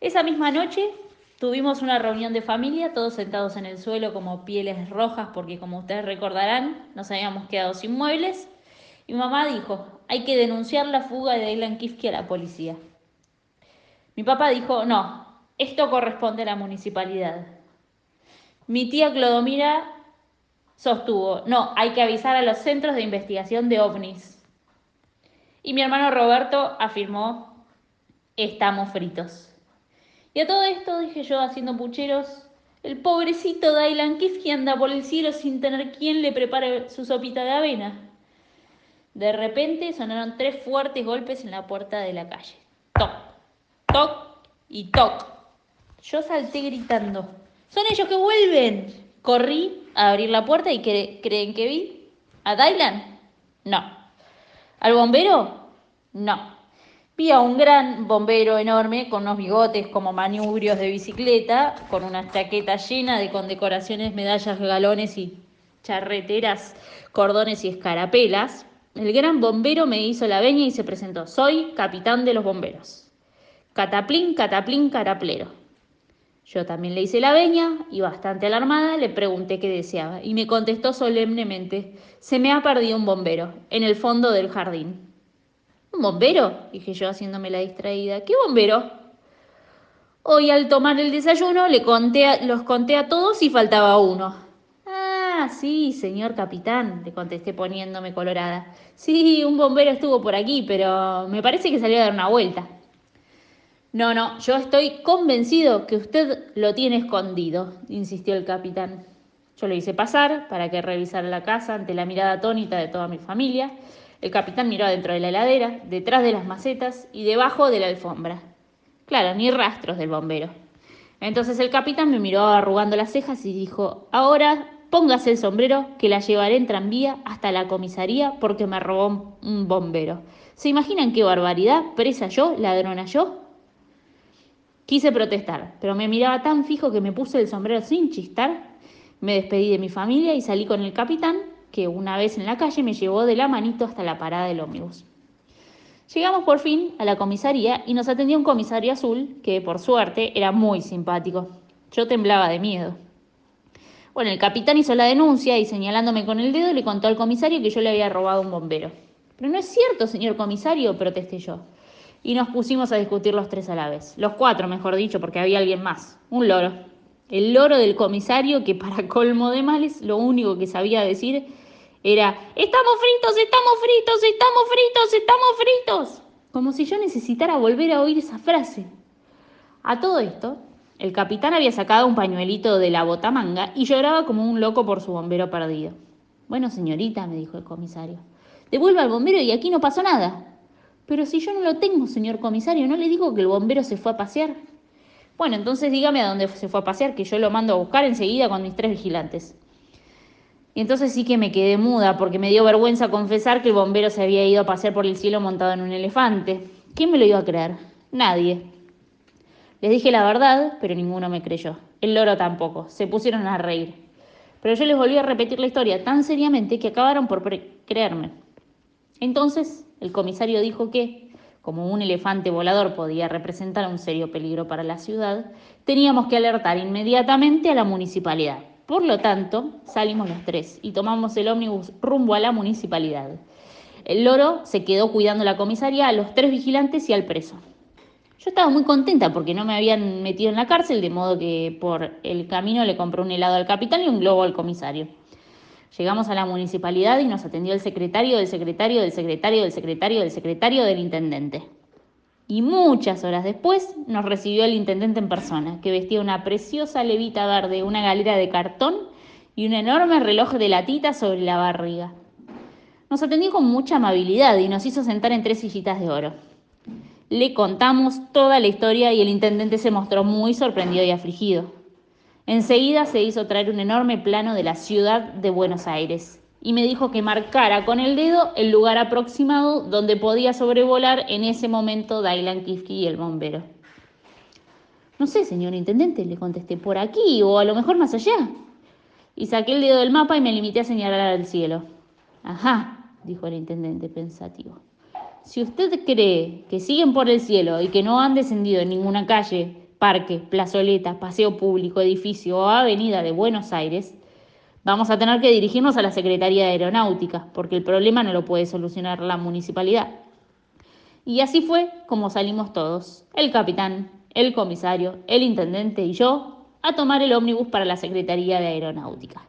Esa misma noche tuvimos una reunión de familia, todos sentados en el suelo como pieles rojas, porque como ustedes recordarán, nos habíamos quedado sin muebles. Y mamá dijo, hay que denunciar la fuga de Dylan Kifke a la policía. Mi papá dijo, no, esto corresponde a la municipalidad. Mi tía Clodomira sostuvo, no, hay que avisar a los centros de investigación de ovnis. Y mi hermano Roberto afirmó, estamos fritos. Y a todo esto dije yo haciendo pucheros, el pobrecito Dylan Kifke anda por el cielo sin tener quien le prepare su sopita de avena. De repente sonaron tres fuertes golpes en la puerta de la calle. Toc, toc y toc. Yo salté gritando. ¡Son ellos que vuelven! Corrí a abrir la puerta y ¿creen que vi? ¿A Dylan? No. ¿Al bombero? No. Vi a un gran bombero enorme con unos bigotes como manubrios de bicicleta, con una chaqueta llena de condecoraciones, medallas, galones y charreteras, cordones y escarapelas. El gran bombero me hizo la veña y se presentó. Soy capitán de los bomberos. Cataplín, cataplín, caraplero. Yo también le hice la veña y bastante alarmada le pregunté qué deseaba y me contestó solemnemente, se me ha perdido un bombero en el fondo del jardín. ¿Un bombero? dije yo haciéndome la distraída. ¿Qué bombero? Hoy al tomar el desayuno le conté los conté a todos y faltaba uno. Ah, sí, señor capitán, le contesté poniéndome colorada. Sí, un bombero estuvo por aquí, pero me parece que salió a dar una vuelta. No, no, yo estoy convencido que usted lo tiene escondido, insistió el capitán. Yo lo hice pasar para que revisara la casa ante la mirada atónita de toda mi familia el capitán miró adentro de la heladera, detrás de las macetas y debajo de la alfombra. Claro, ni rastros del bombero. Entonces el capitán me miró arrugando las cejas y dijo, ahora póngase el sombrero que la llevaré en tranvía hasta la comisaría porque me robó un bombero. ¿Se imaginan qué barbaridad? ¿Presa yo? ¿Ladrona yo? Quise protestar, pero me miraba tan fijo que me puse el sombrero sin chistar. Me despedí de mi familia y salí con el capitán que una vez en la calle me llevó de la manito hasta la parada del ómnibus. Llegamos por fin a la comisaría y nos atendió un comisario azul que, por suerte, era muy simpático. Yo temblaba de miedo. Bueno, el capitán hizo la denuncia y señalándome con el dedo le contó al comisario que yo le había robado un bombero. Pero no es cierto, señor comisario, protesté yo. Y nos pusimos a discutir los tres a la vez. Los cuatro, mejor dicho, porque había alguien más. Un loro. El loro del comisario que, para colmo de males, lo único que sabía decir era, estamos fritos, estamos fritos, estamos fritos, estamos fritos. Como si yo necesitara volver a oír esa frase. A todo esto, el capitán había sacado un pañuelito de la botamanga y lloraba como un loco por su bombero perdido. Bueno, señorita, me dijo el comisario, devuelva al bombero y aquí no pasó nada. Pero si yo no lo tengo, señor comisario, ¿no le digo que el bombero se fue a pasear? Bueno, entonces dígame a dónde se fue a pasear, que yo lo mando a buscar enseguida con mis tres vigilantes. Y entonces sí que me quedé muda porque me dio vergüenza confesar que el bombero se había ido a pasear por el cielo montado en un elefante. ¿Quién me lo iba a creer? Nadie. Les dije la verdad, pero ninguno me creyó. El loro tampoco. Se pusieron a reír. Pero yo les volví a repetir la historia tan seriamente que acabaron por creerme. Entonces el comisario dijo que, como un elefante volador podía representar un serio peligro para la ciudad, teníamos que alertar inmediatamente a la municipalidad. Por lo tanto, salimos los tres y tomamos el ómnibus rumbo a la municipalidad. El loro se quedó cuidando la comisaría, a los tres vigilantes y al preso. Yo estaba muy contenta porque no me habían metido en la cárcel, de modo que por el camino le compré un helado al capitán y un globo al comisario. Llegamos a la municipalidad y nos atendió el secretario del secretario del secretario del secretario del secretario del intendente. Y muchas horas después nos recibió el intendente en persona, que vestía una preciosa levita verde, una galera de cartón y un enorme reloj de latita sobre la barriga. Nos atendió con mucha amabilidad y nos hizo sentar en tres sillitas de oro. Le contamos toda la historia y el intendente se mostró muy sorprendido y afligido. Enseguida se hizo traer un enorme plano de la ciudad de Buenos Aires y me dijo que marcara con el dedo el lugar aproximado donde podía sobrevolar en ese momento Dylan Kifke y el bombero. No sé, señor intendente, le contesté, por aquí o a lo mejor más allá. Y saqué el dedo del mapa y me limité a señalar al cielo. Ajá, dijo el intendente pensativo. Si usted cree que siguen por el cielo y que no han descendido en ninguna calle parque, plazoleta, paseo público, edificio o avenida de Buenos Aires, vamos a tener que dirigirnos a la Secretaría de Aeronáutica, porque el problema no lo puede solucionar la municipalidad. Y así fue como salimos todos, el capitán, el comisario, el intendente y yo, a tomar el ómnibus para la Secretaría de Aeronáutica.